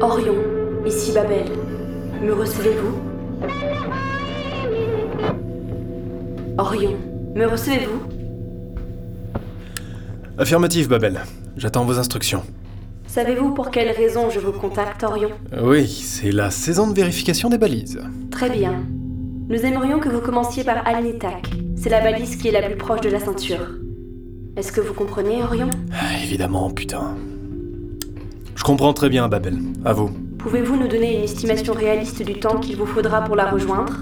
Orion, ici Babel. Me recevez-vous? Orion, me recevez-vous? Affirmative, Babel. J'attends vos instructions. Savez-vous pour quelle raison je vous contacte, Orion? Oui, c'est la saison de vérification des balises. Très bien. Nous aimerions que vous commenciez par Alnitak. C'est la balise qui est la plus proche de la ceinture. Est-ce que vous comprenez, Orion? Ah, évidemment, putain. Je comprends très bien, Babel. À vous. Pouvez-vous nous donner une estimation réaliste du temps qu'il vous faudra pour la rejoindre?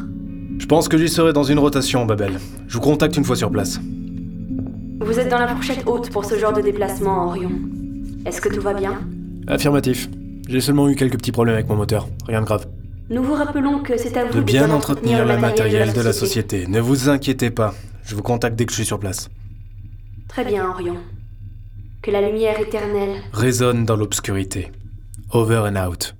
Je pense que j'y serai dans une rotation, Babel. Je vous contacte une fois sur place. Vous êtes dans la fourchette haute pour ce genre de déplacement, Orion. Est-ce que tout va bien Affirmatif. J'ai seulement eu quelques petits problèmes avec mon moteur. Rien de grave. Nous vous rappelons que c'est à vous De bien entretenir le matériel de la société. Ne vous inquiétez pas. Je vous contacte dès que je suis sur place. Très bien, Orion. Que la lumière éternelle Résonne dans l'obscurité. Over and out.